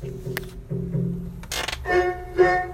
Thank you.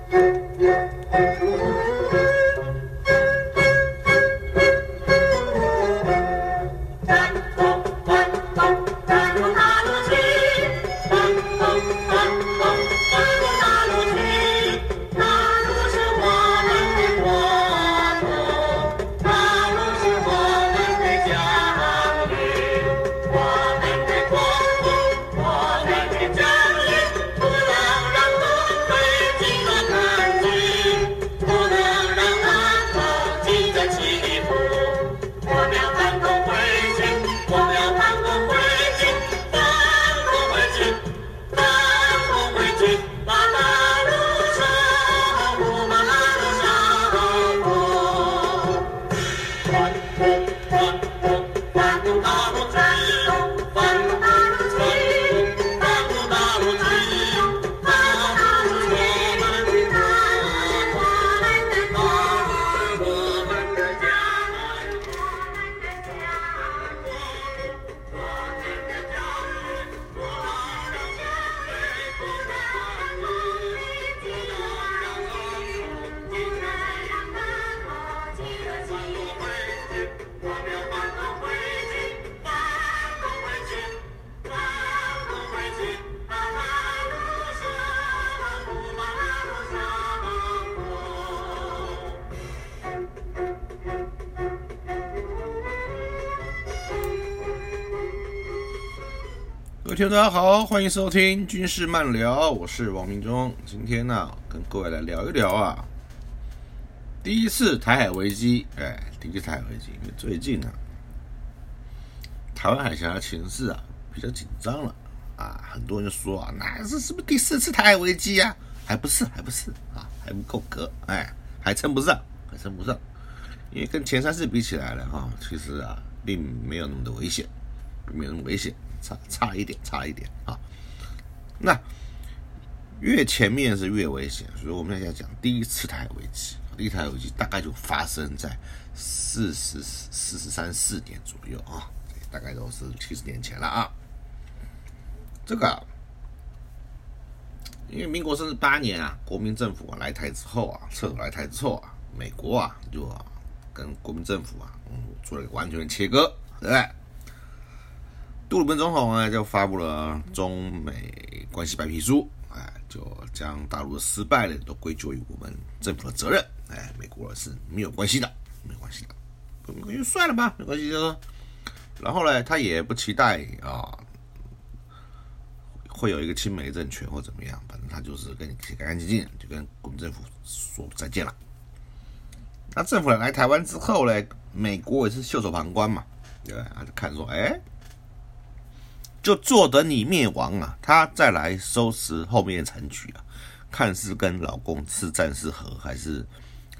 听众大家好，欢迎收听军事漫聊，我是王明忠。今天呢，跟各位来聊一聊啊，第一次台海危机，哎，第一次台海危机，因为最近呢，台湾海峡的情势啊比较紧张了啊，很多人说啊，那是是不是第四次台海危机啊？还不是，还不是啊，还不够格，哎，还称不上，还称不上，因为跟前三次比起来了哈，其实啊，并没有那么的危险，没有那么危险。差差一点，差一点啊！那越前面是越危险，所以我们现在讲第一次台危机，第一台危机大概就发生在四十四十三四年左右啊，大概都是七十年前了啊。这个因为民国生日八年啊，国民政府来台之后啊，撤来台之后啊，美国啊就跟国民政府啊，嗯，做了一个完全的切割，对不对？杜鲁门总统呢，就发布了中美关系白皮书，哎，就将大陆的失败呢，都归咎于我们政府的责任，哎，美国是没有关系的，没关系的，没关系算了吧，没关系就说，然后呢，他也不期待啊，会有一个亲美政权或怎么样，反正他就是跟你干干净净，就跟国民政府说再见了。那政府来台湾之后呢，美国也是袖手旁观嘛，对吧？他就看说，哎。就坐等你灭亡啊，他再来收拾后面的残局啊，看是跟老公是战是和还是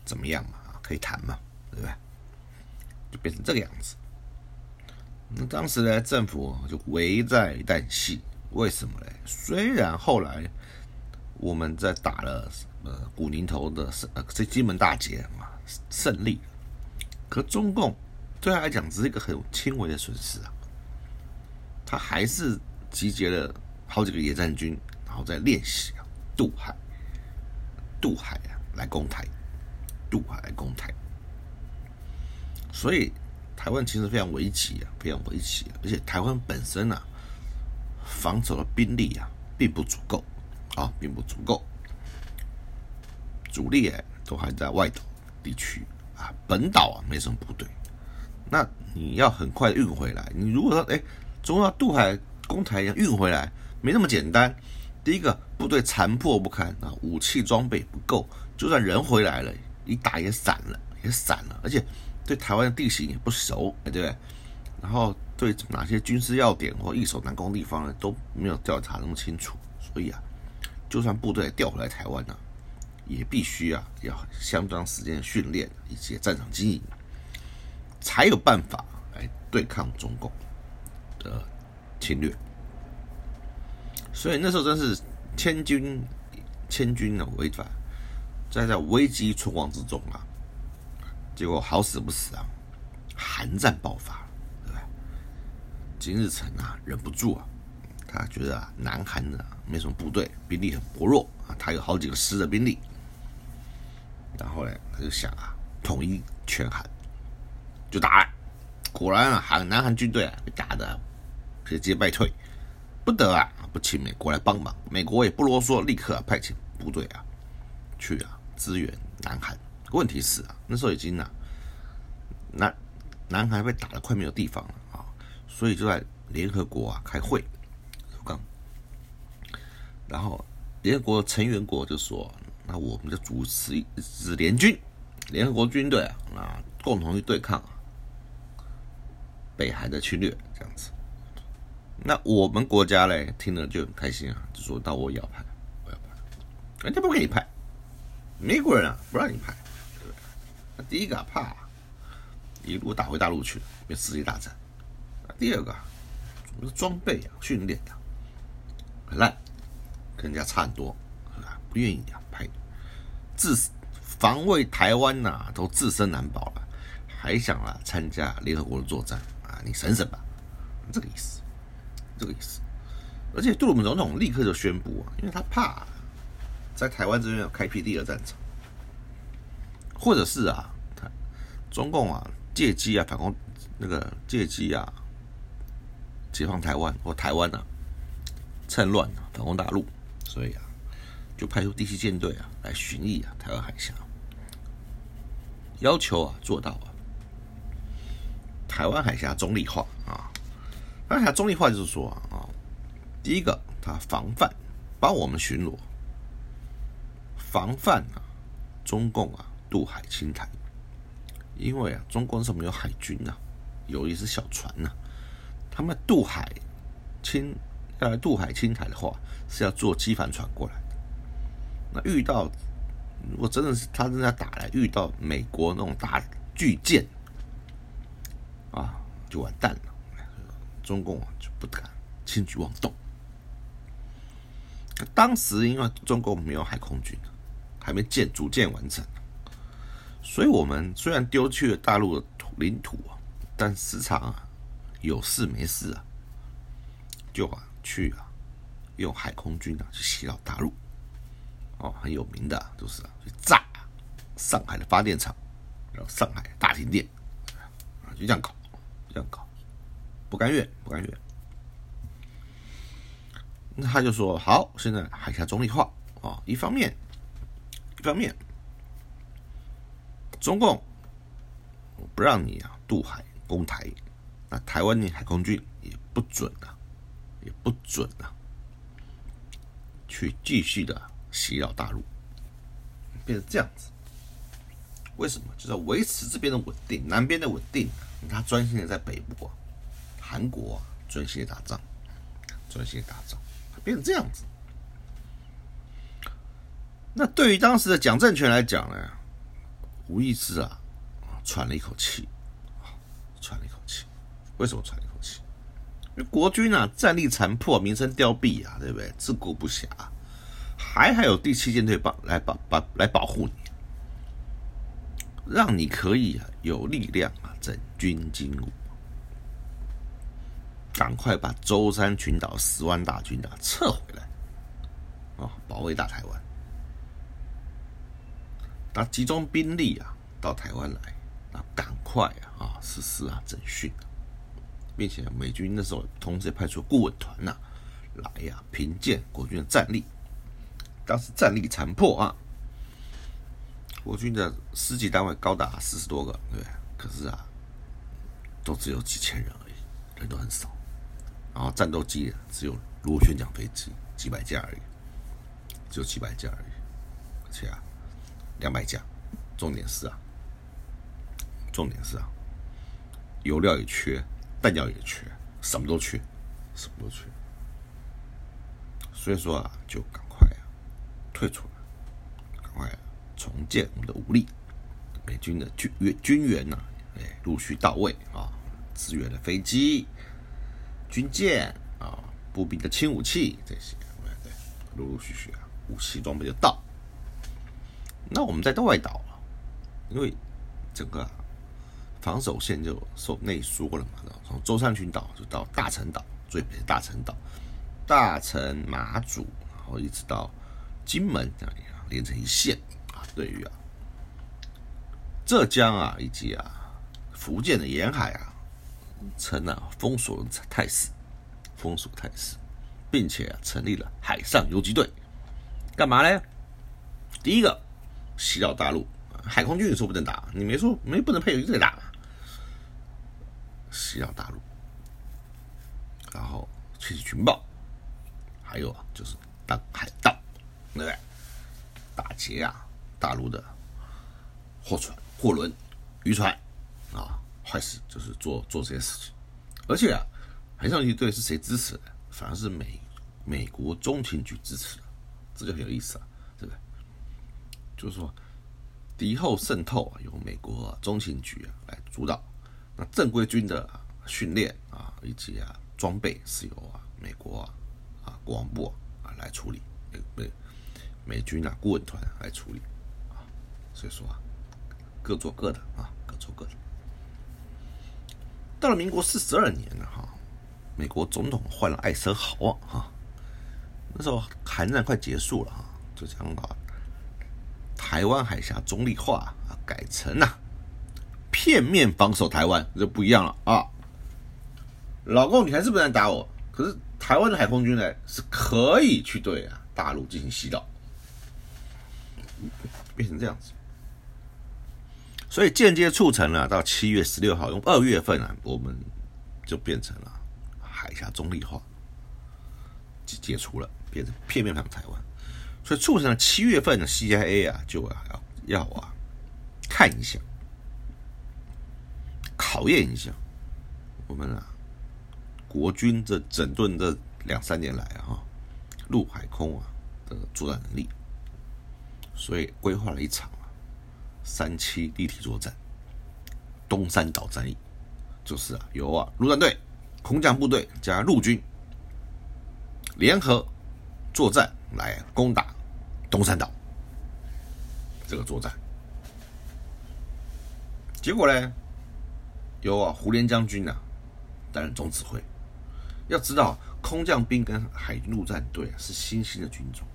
怎么样嘛？可以谈嘛，对不对？就变成这个样子。那当时呢，政府就危在旦夕。为什么呢？虽然后来我们在打了呃古宁头的胜呃这金门大捷嘛胜利，可中共对他来讲只是一个很轻微的损失啊。他还是集结了好几个野战军，然后在练习啊渡海，渡海啊来攻台，渡海来攻台。所以台湾其实非常危急啊，非常危急，而且台湾本身啊防守的兵力啊并不足够啊，并不足够，主力哎都还在外岛地区啊，本岛啊没什么部队，那你要很快运回来，你如果说哎。中要渡海攻台一样运回来，没那么简单。第一个部队残破不堪啊，武器装备不够，就算人回来了，一打也散了，也散了。而且对台湾的地形也不熟，对不对？然后对哪些军事要点或易守难攻地方呢，都没有调查那么清楚。所以啊，就算部队调回来台湾呢，也必须啊要相当时间训练以及战场经营，才有办法来对抗中共。的侵略，所以那时候真是千军千军的围反，在在危机存亡之中啊，结果好死不死啊，韩战爆发，对吧？金日成啊忍不住啊，他觉得啊，南韩呢没什么部队，兵力很薄弱啊，他有好几个师的兵力。然后呢，他就想啊，统一全韩，就打。果然啊，韩南韩军队啊被打的节节败退，不得啊不请美国来帮忙。美国也不啰嗦，立刻派遣部队啊去啊支援南韩。问题是啊，那时候已经啊南南韩被打的快没有地方了啊，所以就在联合国啊开会，刚，然后联合国成员国就说。那我们就主持一支联军，联合国军队啊，啊，共同去对抗北韩的侵略，这样子。那我们国家嘞，听了就很开心啊，就说到我要派，我要派，人家不给你派，美国人啊不让你派，对不对？那第一个怕一路打回大陆去，变世界大战。第二个，我们的装备啊，训练的很烂，跟人家差很多，不愿意啊。自防卫台湾呐，都自身难保了，还想啊参加联合国的作战啊？你省省吧，这个意思，这个意思。而且杜鲁门总统立刻就宣布啊，因为他怕在台湾这边开辟第二战场，或者是啊，他中共啊借机啊反攻那个借机啊解放台湾或台湾啊趁乱啊反攻大陆，所以啊。就派出第七舰队啊来巡弋啊台湾海峡，要求啊做到啊台湾海峡中立化啊，台湾海峡中立化就是说啊，第一个他防范帮我们巡逻，防范啊中共啊渡海侵台，因为啊中共是没有海军呐，有一只小船呐，他们渡海侵要来渡海侵台的话，是要坐机帆船过来的。那遇到，如果真的是他正在打来，遇到美国那种大巨舰，啊，就完蛋了。中共啊就不敢轻举妄动。当时因为中共没有海空军，还没建组建完成，所以我们虽然丢去了大陆的土领土啊，但时常啊有事没事啊，就啊去啊用海空军啊去袭扰大陆。哦，很有名的，就是啊，去炸上海的发电厂，然后上海大停电，啊，就这样搞，这样搞，不甘愿，不甘愿。那他就说：好，现在海峡中立化啊，一方面，一方面，中共不让你啊渡海攻台，那台湾的海空军也不准啊，也不准啊，去继续的。袭扰大陆，变成这样子，为什么？就是要维持这边的稳定，南边的稳定。他专心的在北部，韩国专心打仗，专心打仗，变成这样子。那对于当时的蒋政权来讲呢，无意之啊，喘了一口气，喘了一口气。为什么喘一口气？因为国军啊，战力残破，名声凋敝啊，对不对？自顾不暇。还还有第七舰队保来保保来保护你，让你可以啊有力量啊整军精武，赶快把舟山群岛十万大军啊撤回来，啊保卫大台湾，那集中兵力啊到台湾来，那赶快啊实施啊整训，并且美军那时候同时派出顾问团呐来呀评鉴国军的战力。当时战力残破啊，国军的师级单位高达四十多个，对不对？可是啊，都只有几千人而已，人都很少。然后战斗机只有螺旋桨飞机几百架而已，只有几百架而已。而且啊，两百架。重点是啊，重点是啊，油料也缺，弹药也缺，什么都缺，什么都缺。所以说啊，就赶快啊。退出来，赶快重建我们的武力。美军的军援军援呐，哎，陆续到位啊，支援的飞机、军舰啊，步兵的轻武器这些，对，陆陆续续啊，武器装备就到。那我们在外岛，因为整个防守线就受内缩了嘛，从舟山群岛就到大陈岛，最北的大陈岛，大陈、马祖，然后一直到金门这样连成一线啊。对于啊。浙江啊。以及啊。福建的沿海啊，成了封锁态势，封锁态势，并且啊成立了海上游击队，干嘛呢？第一个袭扰大陆，海空军你说不能打，你没说没不能配游击队打。袭扰大陆，然后窃取情报，还有啊，就是当海盗，对不对？打劫啊，大陆的货船、货轮、渔船啊，坏事就是做做这些事情。而且啊，海上游击队是谁支持的？反而是美美国中情局支持的，这就很有意思啊，对不对？就是说，敌后渗透啊，由美国中情局啊来主导。那正规军的训练啊，以及啊装备是由啊美国啊啊国防部啊来处理，美美军啊顾问团来处理啊，所以说啊各做各的啊各做各的。到了民国四十二年了哈，美国总统换了艾森豪啊哈，那时候韩战快结束了哈，就讲啊台湾海峡中立化啊改成啊。片面防守台湾就不一样了啊！老公，你还是不能打我。可是台湾的海空军呢，是可以去对啊大陆进行袭扰，变成这样子。所以间接促成了到七月十六号，用二月份啊，我们就变成了海峡中立化，解解除了，变成片面防台湾。所以促成了七月份的 CIA 啊，就要要啊看一下。考验一下我们啊，国军这整顿这两三年来啊，陆海空啊的作战能力，所以规划了一场三七立体作战，东山岛战役，就是啊由啊陆战队、空降部队加陆军联合作战来攻打东山岛这个作战，结果呢？由啊胡琏将军啊担任总指挥。要知道，空降兵跟海陆战队啊是新兴的军种。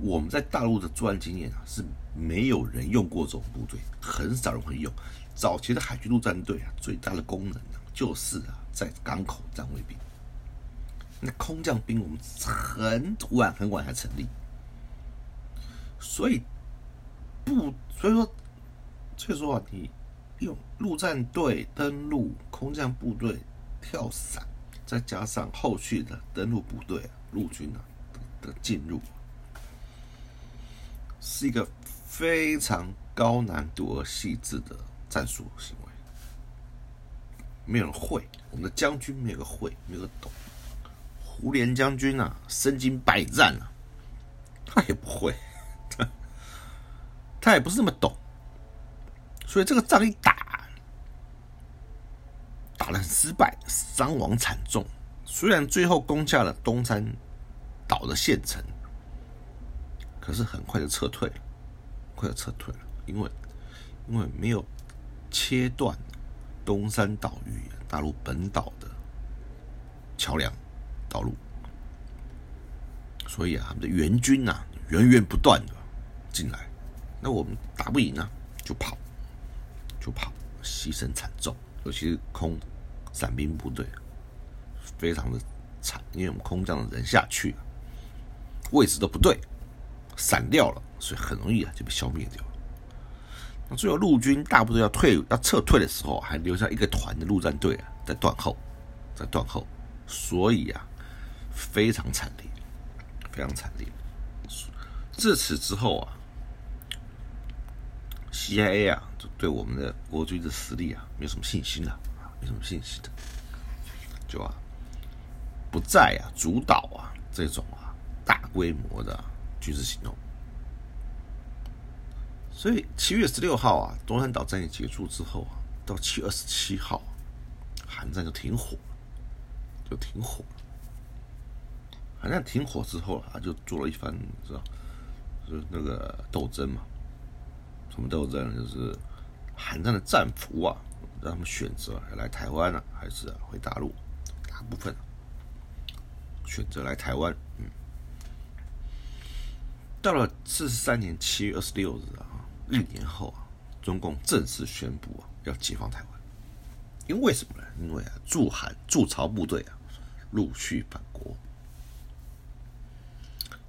我们在大陆的作战经验啊是没有人用过这种部队，很少人会用。早期的海军陆战队啊最大的功能啊就是啊在港口站卫兵。那空降兵我们很晚很晚才成立，所以不所以说所以说啊你。用陆战队登陆、空降部队跳伞，再加上后续的登陆部队陆军啊的进入，是一个非常高难度而细致的战术行为。没有人会，我们的将军没有个会，没有个懂。胡连将军啊，身经百战啊，他也不会，他他也不是那么懂。所以这个仗一打，打的很失败，伤亡惨重。虽然最后攻下了东山岛的县城，可是很快就撤退了，快要撤退了，因为因为没有切断东山岛与大陆本岛的桥梁道路，所以啊，他们的援军呐源源不断的进来，那我们打不赢啊，就跑。就跑，牺牲惨重，尤其是空伞兵部队，非常的惨，因为我们空降的人下去，位置都不对，散掉了，所以很容易啊就被消灭掉了。那最后陆军大部队要退要撤退的时候，还留下一个团的陆战队啊在断后，在断后，所以啊非常惨烈，非常惨烈。自此之后啊。CIA 啊，就对我们的国军的实力啊，没有什么信心了啊，没什么信心的，就啊，不再啊主导啊这种啊大规模的军事行动。所以七月十六号啊，东山岛战役结束之后啊，到七月二十七号，韩战就停火了，就停火了。韩战停火之后啊，就做了一番，是吧，就是那个斗争嘛。什么斗争？就是韩战的战俘啊，让他们选择来台湾呢，还是回大陆？大部分选择来台湾。嗯，到了四十三年七月二十六日啊，一年后啊，中共正式宣布啊要解放台湾。因为什么呢？因为啊，驻韩驻朝部队啊陆续返国，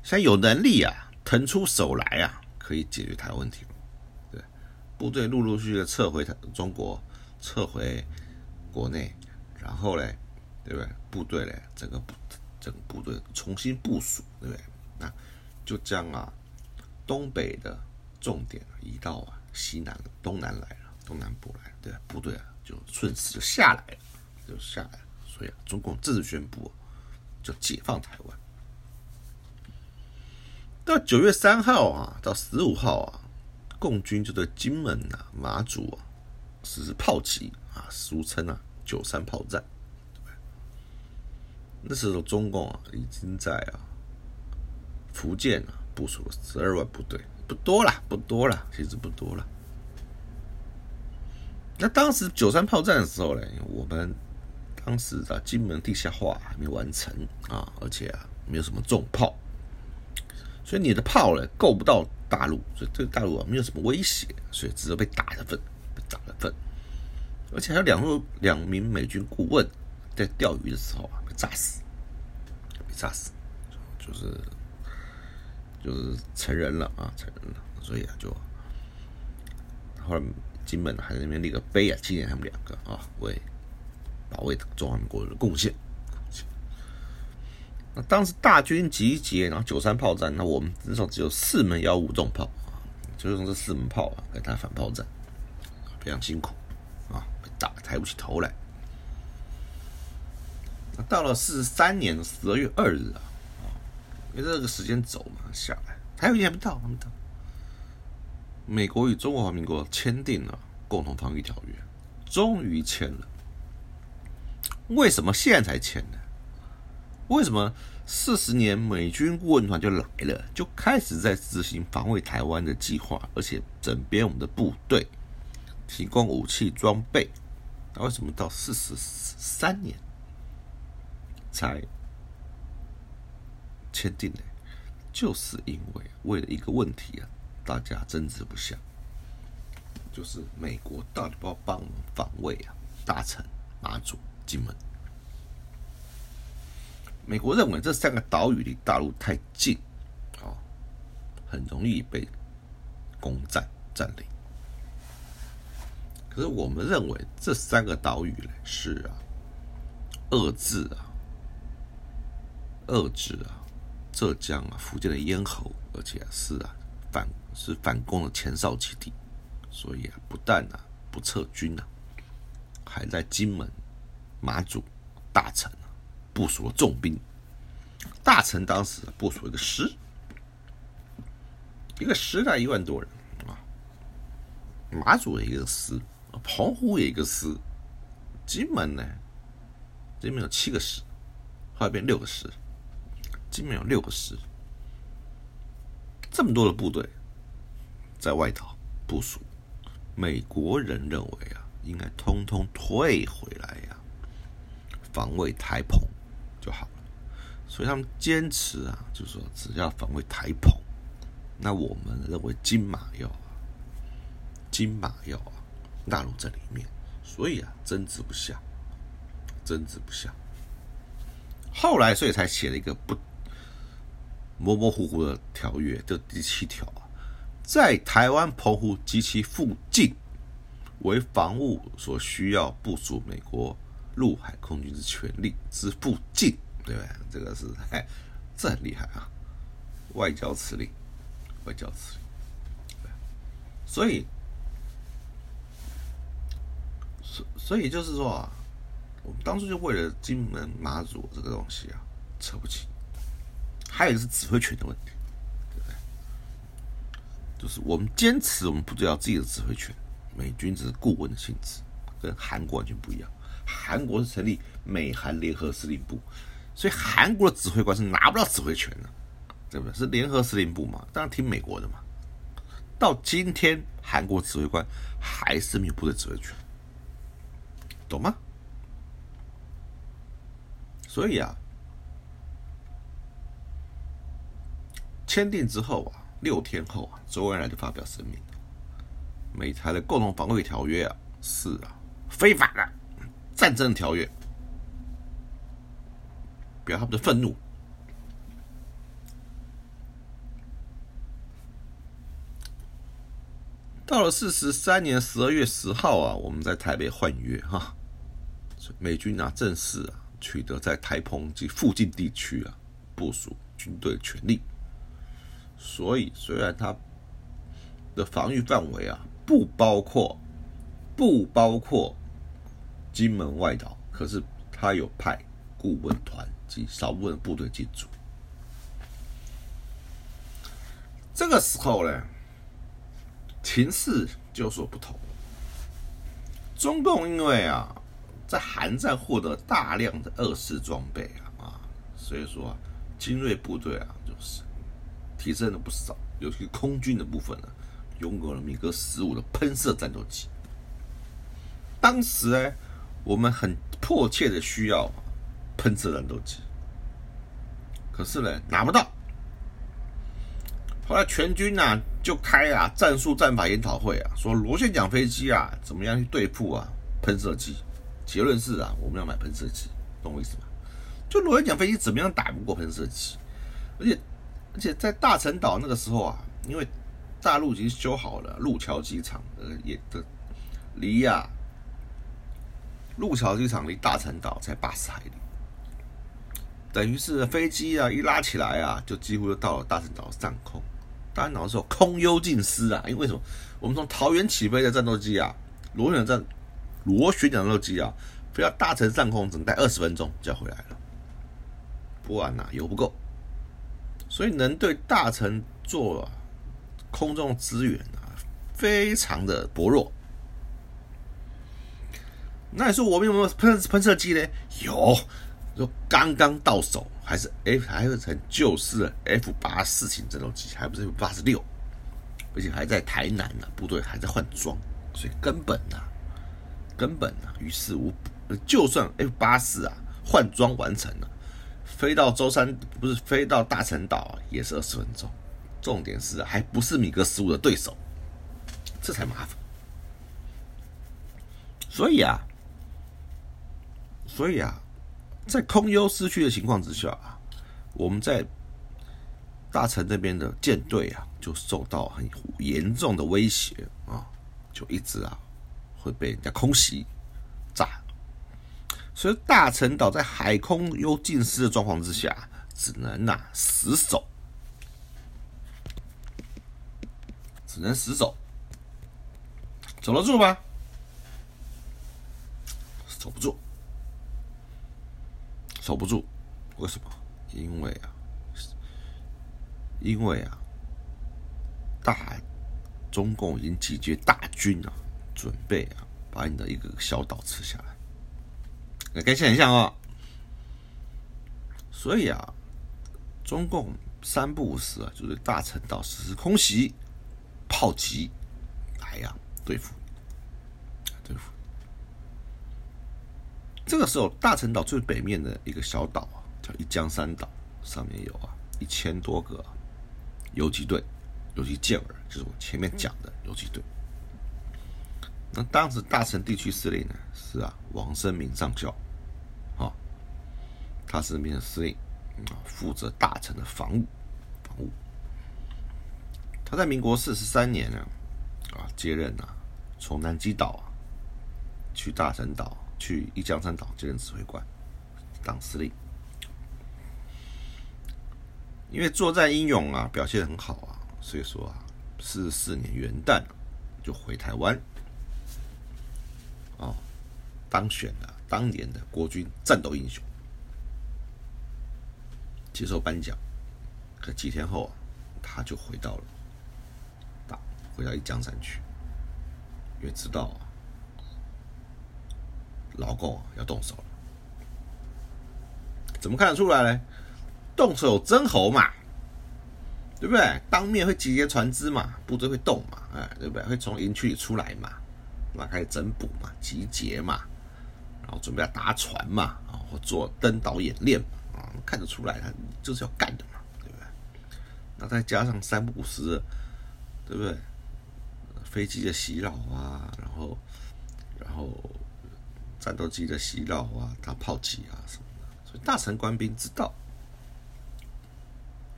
现在有能力啊腾出手来啊，可以解决台湾问题。对，部队陆陆续续的撤回台中国，撤回国内，然后嘞，对不对？部队嘞，整个部整个部队重新部署，对不对？那就将啊东北的重点移到啊西南、东南来了，东南部来了，对部队啊。就顺势就下来了，就下来了。所以啊，中共正式宣布就解放台湾。到九月三号啊，到十五号啊，共军就对金门啊、马祖啊实施炮击啊，俗称啊“九三炮战”。那时候中共啊已经在啊福建啊部署了十二万部队，不多了，不多了，其实不多了。那当时九三炮战的时候呢，我们当时的金门地下化还没完成啊，而且啊没有什么重炮，所以你的炮呢够不到大陆，所以对大陆啊没有什么威胁，所以只有被打的份，被打的份。而且还有两路两名美军顾问在钓鱼的时候啊被炸死，被炸死，就是就是成人了啊，成人了，所以啊就后来。金门还在那边立个碑啊，纪念他们两个啊，为保卫中华民国的贡献。那当时大军集结，然后九三炮战，那我们至少只有四门幺五重炮啊，就用这四门炮啊，来打反炮战，非常辛苦啊，被打抬不起头来。那到了四十三年的十二月二日，啊，因为这个时间走嘛，下来还有一天不到，还没到。美国与中华民国签订了共同防御条约，终于签了。为什么现在才签呢？为什么四十年美军顾问团就来了，就开始在执行防卫台湾的计划，而且整编我们的部队，提供武器装备？那为什么到四十三年才签订的？就是因为为了一个问题啊。大家争执不下，就是美国到底要帮我们防卫啊？大臣、马祖、金门，美国认为这三个岛屿离大陆太近，啊，很容易被攻占占领。可是我们认为这三个岛屿呢，是啊，遏制啊，遏制啊，浙江啊、福建的咽喉，而且是啊。反是反攻的前哨基地，所以啊，不但啊不撤军啊，还在金门、马祖、大城部署了重兵。大城当时部署一个师，一个师大一万多人啊。马祖的一个师，澎湖有一个师，金门呢，金门有七个师，后来变六个师，金门有六个师。这么多的部队在外岛部署，美国人认为啊，应该通通退回来呀，防卫台澎就好了。所以他们坚持啊，就是说只要防卫台澎，那我们认为金马要啊，金马要啊，纳入这里面。所以啊，争执不下，争执不下。后来，所以才写了一个不。模模糊糊的条约，这第七条啊，在台湾澎湖及其附近为防务所需要部署美国陆海空军之权利之附近，对不对？这个是，这很厉害啊！外交辞令，外交辞令。所以，所所以就是说啊，我们当初就为了金门马祖这个东西啊，扯不起。还有一个是指挥权的问题，就是我们坚持我们部队要自己的指挥权，美军只是顾问的性质，跟韩国完全不一样。韩国是成立美韩联合司令部，所以韩国的指挥官是拿不到指挥权的，对不对？是联合司令部嘛，当然听美国的嘛。到今天，韩国指挥官还是没有部队指挥权，懂吗？所以啊。签订之后啊，六天后啊，周恩来就发表声明，美台的共同防卫条约啊是啊非法的战争条约，表他们的愤怒。到了四十三年十二月十号啊，我们在台北换约哈，美军啊正式啊取得在台澎及附近地区啊部署军队权利，所以虽然它的防御范围啊不包括不包括金门外岛，可是它有派顾问团及少部分部队进驻。这个时候呢？情势就有所不同。中共因为啊，在韩战获得大量的二式装备啊啊，所以说精锐部队啊，就是提升了不少。尤其空军的部分呢，拥有了米格十五的喷射战斗机。当时呢，我们很迫切的需要喷射战斗机，可是呢，拿不到。后来全军呐就开啊战术战法研讨会啊，说螺旋桨飞机啊怎么样去对付啊喷射机？结论是啊，我们要买喷射机，懂我意思吗？就螺旋桨飞机怎么样打不过喷射机？而且而且在大陈岛那个时候啊，因为大陆已经修好了路桥机场，呃也的离呀路桥机场离大陈岛才八十海里，等于是飞机啊一拉起来啊，就几乎就到了大陈岛上空。大陈岛的时候空优尽失啊！因为什么？我们从桃园起飞的战斗机啊，螺旋战螺旋桨战斗机啊，飞到大城上空，只能待二十分钟就要回来了。不然呐，油不够，所以能对大城做空中支援啊，非常的薄弱。那你说我们有没有喷喷射机呢？有。说刚刚到手，还是 F 还是成旧式的 F 八四型战斗机，还不是 F 八十六，而且还在台南呢，部队还在换装，所以根本呐，根本呐，于事无补。就算 F 八四啊换装完成了，飞到舟山不是飞到大陈岛也是二十分钟。重点是还不是米格十五的对手，这才麻烦。所以啊，所以啊。在空优失去的情况之下啊，我们在大城那边的舰队啊，就受到很严重的威胁啊，就一直啊会被人家空袭，所以大陈岛在海空又尽失的状况之下，只能呐死守，只能死守，守得住吗？守不住。守不住，为什么？因为啊，因为啊，大中共已经集结大军啊，准备啊，把你的一个小岛吃下来。那可以想象啊，所以啊，中共三不五时啊，就是大陈岛实施空袭、炮击，来呀，对付对付。这个时候，大陈岛最北面的一个小岛啊，叫一江山岛，上面有啊一千多个游击队、游击舰儿，就是我前面讲的游击队。那当时大陈地区司令呢是啊王生明上校，啊，他是那边的司令，啊，负责大陈的防务，防务。他在民国四十三年呢，啊接任啊，从南极岛啊去大陈岛。去一江山岛接任指挥官，当司令。因为作战英勇啊，表现很好啊，所以说啊，四十四年元旦就回台湾，哦，当选了当年的国军战斗英雄，接受颁奖。可几天后啊，他就回到了大，回到一江山去，因为知道啊。老共要动手了，怎么看得出来呢？动手真猴嘛，对不对？当面会集结船只嘛，部队会动嘛，哎，对不对？会从营区里出来嘛，那开始整补嘛，集结嘛，然后准备要搭船嘛，啊，或做登岛演练嘛，啊，看得出来他就是要干的嘛，对不对？那再加上三不五时，对不对？飞机的袭扰啊，然后然后战斗机的袭扰啊，打炮击啊什么的，所以大臣官兵知道，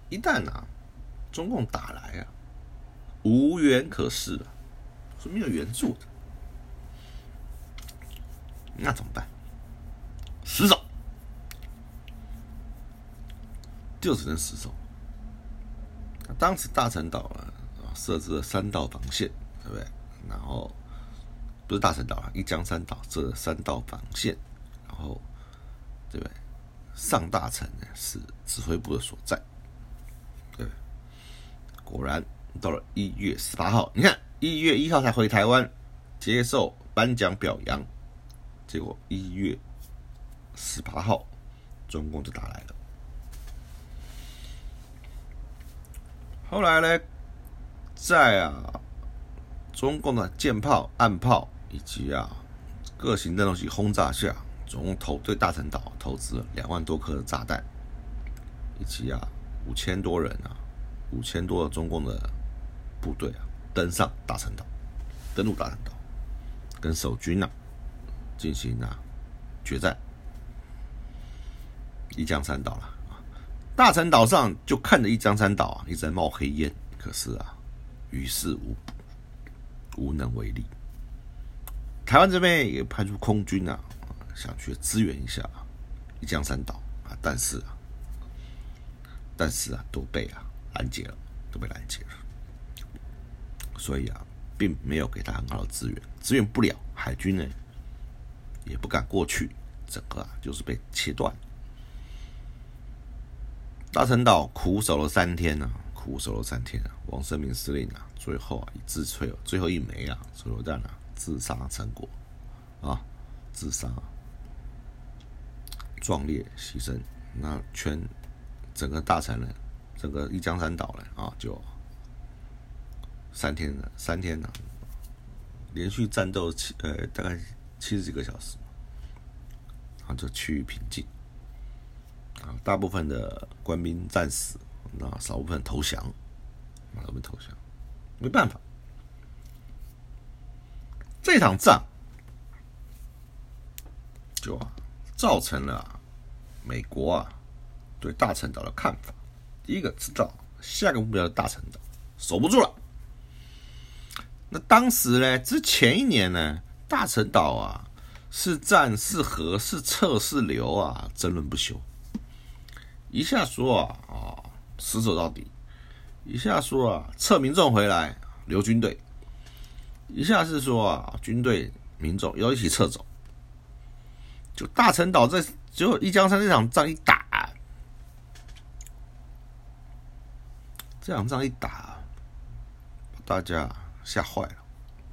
一旦啊中共打来啊，无援可施了，是没有援助的，那怎么办？死守，就只能死守。当时大陈岛啊，设置了三道防线，对不对？然后不是大陈岛啊，一江山岛设了三道防线，然后对不对？上大城呢是指挥部的所在，对。果然到了一月十八号，你看一月一号才回台湾接受颁奖表扬，结果一月十八号中共就打来了。后来呢，在啊中共的舰炮、岸炮以及啊各型战斗机轰炸下，总共投对大陈岛投资了两万多颗的炸弹，以及啊五千多人啊五千多的中共的部队啊登上大陈岛，登陆大陈岛，跟守军呐进行啊决战，一江山岛了。大陈岛上就看着一江山岛啊，一直在冒黑烟，可是啊，于事无补，无能为力。台湾这边也派出空军啊，想去支援一下一江山岛啊，但是啊，但是啊，都被啊拦截了，都被拦截了。所以啊，并没有给他很好的资源，支援不了，海军呢也不敢过去，整个啊就是被切断。大陈岛苦守了三天呢，苦守了三天啊！王生明司令啊，最后啊以自摧最后一枚啊手榴弹啊自杀成果啊自杀，壮烈牺牲。那全整个大陈呢，整个一江山岛呢啊，就三天了，三天了，连续战斗七呃大概七十几个小时，啊就趋于平静。啊，大部分的官兵战死，那少部分投降，啊，部分投降，没办法，这场仗就，造成了美国啊对大陈岛的看法。第一个知道下个目标是大陈岛，守不住了。那当时呢，之前一年呢，大陈岛啊是战是和是撤是留啊，争论不休。一下说啊啊死守到底，一下说啊撤民众回来留军队，一下是说啊军队民众要一起撤走。就大陈岛这就一江山这场仗一打，这场仗一打，把大家吓坏了，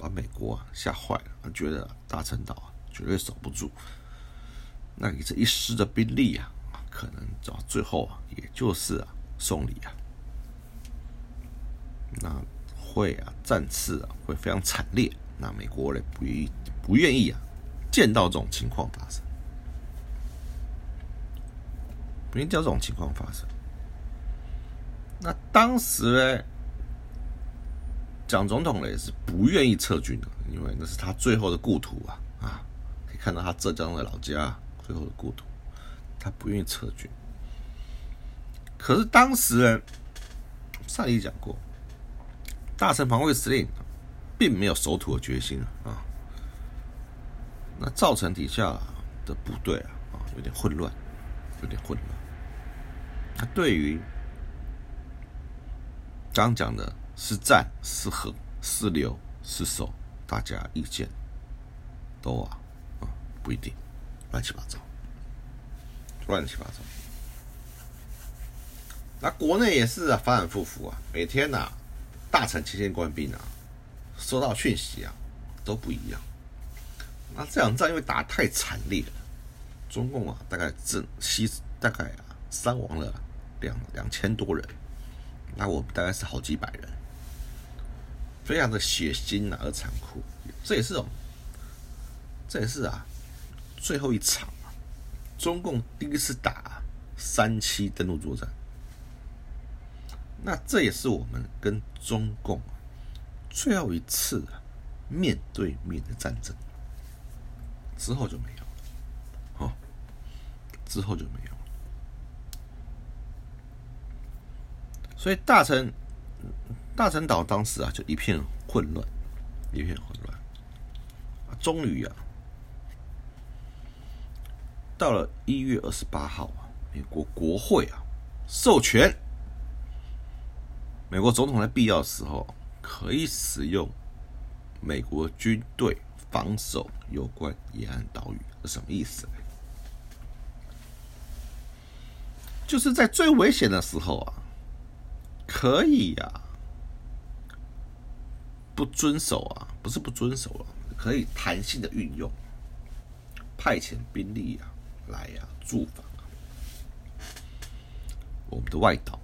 把美国吓坏了，觉得大陈岛绝对守不住。那你这一师的兵力啊！可能到最后啊，也就是啊送礼啊，那会啊战次啊会非常惨烈。那美国人不愿意不愿意啊见到这种情况发生，不愿意见到这种情况发生。那当时呢，蒋总统呢也是不愿意撤军的，因为那是他最后的故土啊啊，可以看到他浙江的老家最后的故土。他不愿意撤军，可是当时呢，上一讲过，大陈防卫司令并没有守土的决心啊，那造成底下的部队啊啊有点混乱，有点混乱。他对于刚讲的是战是和是留是守，大家意见都啊啊不一定，乱七八糟。乱七八糟，那国内也是啊，反反复复啊，每天呐，大城前线官兵啊，收到讯息啊，都不一样。那这场仗因为打太惨烈了，中共啊，大概阵牺大概啊，伤亡了两两千多人，那我们大概是好几百人，非常的血腥啊，而残酷。这也是种，这也是啊，最后一场。中共第一次打三期登陆作战，那这也是我们跟中共最后一次面对面的战争，之后就没有了，好，之后就没有了。所以大陈大陈岛当时啊，就一片混乱，一片混乱。终于啊，到了一月二十八号啊，美国国会啊授权美国总统在必要时候可以使用美国军队防守有关沿岸岛屿，是什么意思呢？就是在最危险的时候啊，可以呀，不遵守啊，不是不遵守了。可以弹性的运用，派遣兵力啊来呀驻防我们的外岛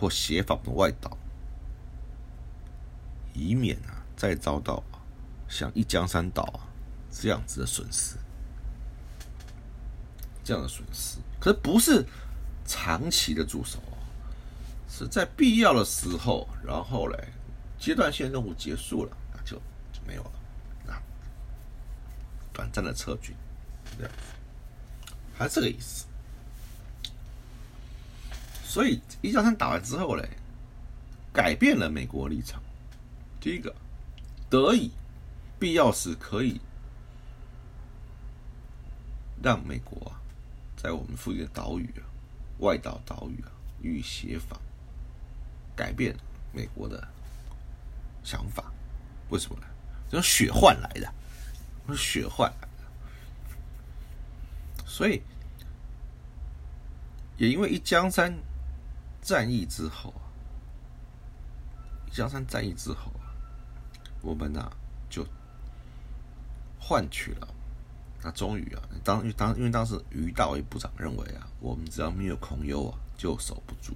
或协防的外岛，以免啊再遭到像一江山岛啊这样子的损失，这样的损失，可是不是长期的驻守是在必要的时候，然后嘞阶段性任务结束了。就就没有了，啊，短暂的撤军，对，还是这个意思。所以一江山打完之后嘞，改变了美国立场。第一个，得以必要时可以让美国啊，在我们附近的岛屿啊、外岛岛屿啊予以协防，改变美国的想法。为什么呢？用血换来的，用血换，所以也因为一江山战役之后啊，一江山战役之后啊，我们呢就换取了，那终于啊，当当因为当时于大为部长认为啊，我们只要没有空优啊，就守不住。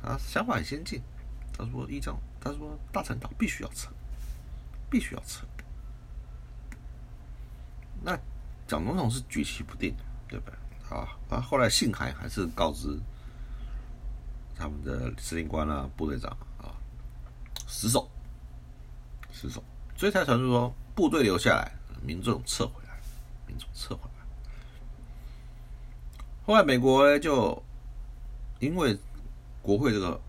他想法很先进，他说一江。他说：“大陈岛必须要撤，必须要撤。”那蒋总统是举棋不定，对不对？啊，啊，后来信函还是告知他们的司令官啊、部队长啊，死守，死守。所以才传说部队留下来，民众撤回来，民众撤回来。后来美国，就因为国会这个。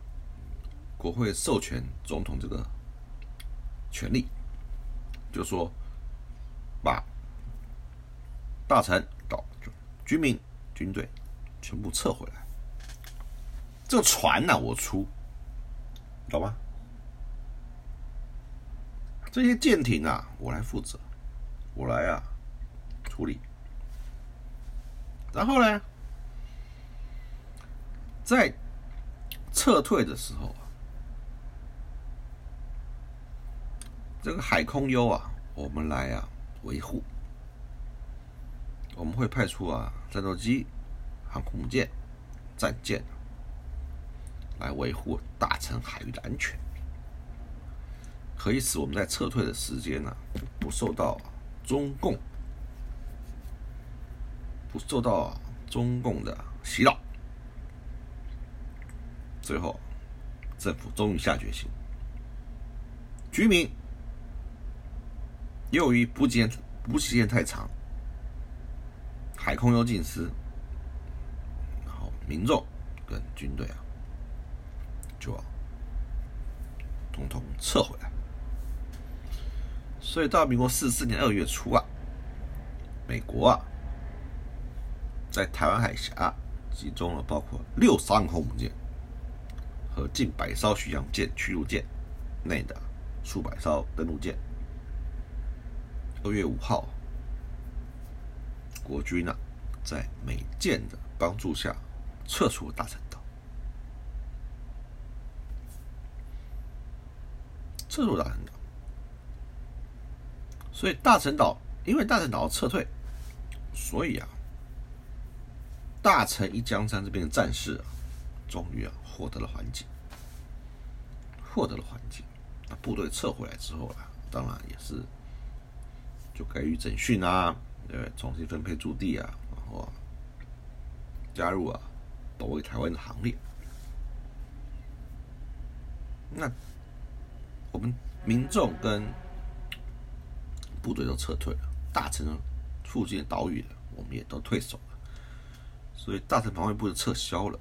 国会授权总统这个权利，就说把大臣岛居民军队全部撤回来。这船呢，我出，懂吗？这些舰艇啊，我来负责，我来啊处理。然后呢，在撤退的时候。这个海空优啊，我们来啊维护。我们会派出啊战斗机、航空母舰、战舰来维护大陈海域的安全，可以使我们在撤退的时间呢不受到中共不受到中共的袭扰。最后，政府终于下决心，居民。由于补给补给线太长，海空优尽失，然后民众跟军队啊，就要统统撤回来。所以到民国四四年二月初啊，美国啊，在台湾海峡集中了包括六艘航空母舰和近百艘巡洋舰、驱逐舰内的数百艘登陆舰。二月五号，国军呢，在美舰的帮助下撤出大陈岛，撤出大陈岛。所以大陈岛因为大陈岛撤退，所以啊，大陈一江山这边的战事啊，终于啊获得了缓解，获得了缓解。那部队撤回来之后啊，当然也是。就给予整训啊，对，重新分配驻地啊，然后加入啊保卫台湾的行列。那我们民众跟部队都撤退了，大城附近的岛屿我们也都退守了，所以大城防卫部就撤销了。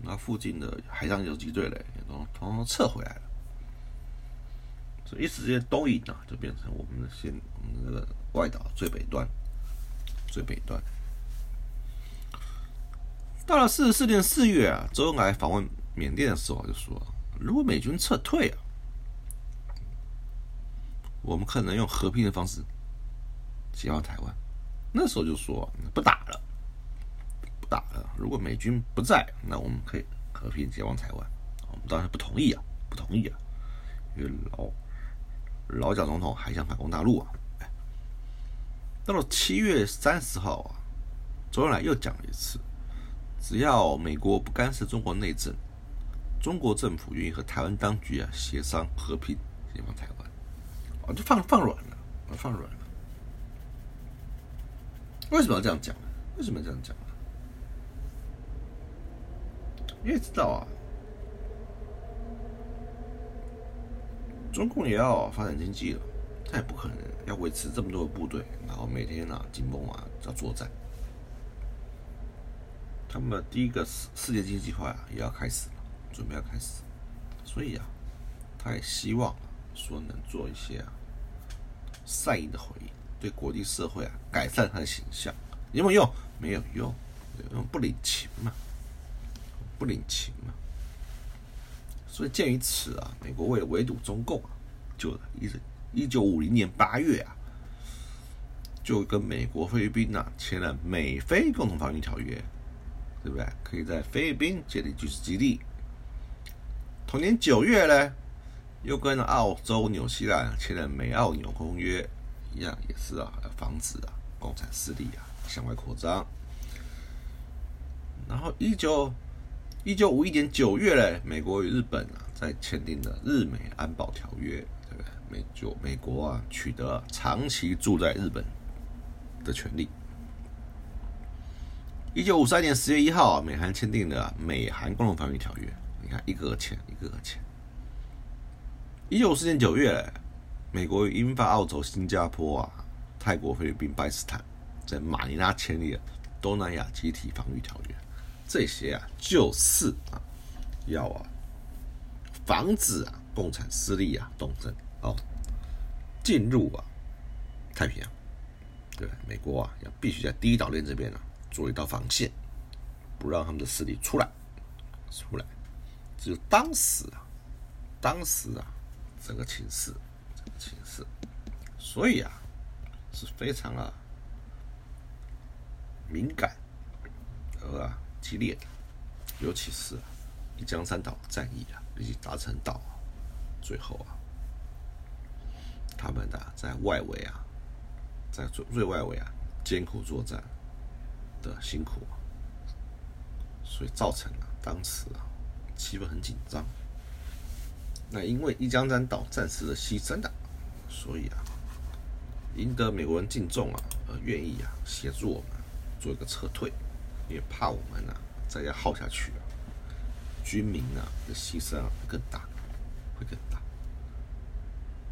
那附近的海上游击队嘞，也都统统撤回来了。所以一时间东引啊，就变成我们的现我们那个外岛最北端，最北端。到了四十四年四月啊，周恩来访问缅甸的时候就说。如果美军撤退啊，我们可能用和平的方式解放台湾。那时候就说不打了，不打了。如果美军不在，那我们可以和平解放台湾。我们当然不同意啊，不同意啊，因为老老蒋总统还想反攻大陆啊。到了七月三十号啊，周恩来又讲了一次，只要美国不干涉中国内政。中国政府愿意和台湾当局啊协商和平解放台湾，啊，就放放软了，放软了。为什么要这样讲？为什么要这样讲呢？因为知道啊，中共也要发展经济了，他也不可能要维持这么多的部队，然后每天啊紧绷啊要作战。他们第一个世世界经济计划啊也要开始了。准备要开始，所以啊，他也希望说能做一些啊善意的回应，对国际社会啊改善他的形象，有没有用？没有用，用不领情嘛，不领情嘛。所以鉴于此啊，美国为了围堵中共啊，就一一九五零年八月啊，就跟美国、菲律宾呐签了美菲共同防御条约，对不对？可以在菲律宾建立军事基地。同年九月呢，又跟澳洲、纽西兰签了美澳纽公约，一样也是啊，防止啊共产势力啊向外扩张。然后一九一九五一年九月嘞，美国与日本啊在签订的日美安保条约，对不对？美就美国啊取得长期住在日本的权利。一九五三年十月一号，啊美韩签订的美韩共同防御条约。你看，一个个签，一个个签。一九五四年九月嘞，美国与英法澳洲、新加坡啊、泰国、菲律宾、巴基斯坦在马尼拉签立了东南亚集体防御条约。这些啊，就是啊，要啊，防止啊共产势力啊动真哦，进入啊太平洋。对，美国啊要必须在第一岛链这边啊做一道防线，不让他们的势力出来，出来。就当时啊，当时啊，整个情势，整个情势，所以啊，是非常啊敏感和啊激烈的，尤其是啊一江山岛战役啊，以及达成岛，最后啊，他们的在外围啊，在最最外围啊，艰苦作战的辛苦，所以造成了当时啊。气氛很紧张，那因为一江山岛战士的牺牲啊，所以啊，赢得美国人敬重啊，而愿意啊协助我们做一个撤退，也怕我们啊再要耗下去啊，军民啊的牺牲啊更大，会更大。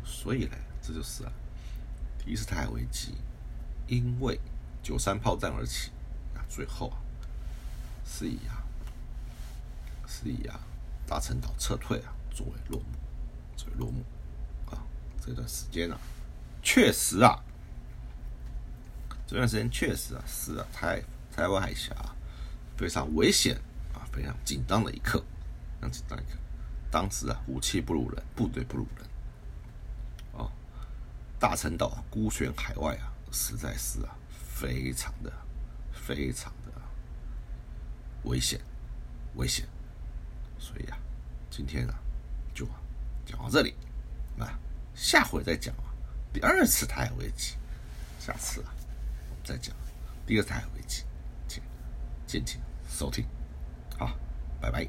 所以呢，这就是啊，第一次台海危机因为九三炮战而起啊，最后啊是以啊。是以啊，大陈岛撤退啊，作为落幕，作为落幕啊。这段时间啊，确实啊，这段时间确实啊，是啊，台台湾海峡非常危险啊，非常紧张的一刻，非常紧张一刻。当时啊，武器不如人，部队不如人，啊，大陈岛孤悬海外啊，实在是啊，非常的、非常的危险，危险。所以啊，今天啊，就讲到这里，啊，下回再讲啊，第二次台海危机，下次啊，再讲第二次台海危机，敬请收听，好，拜拜。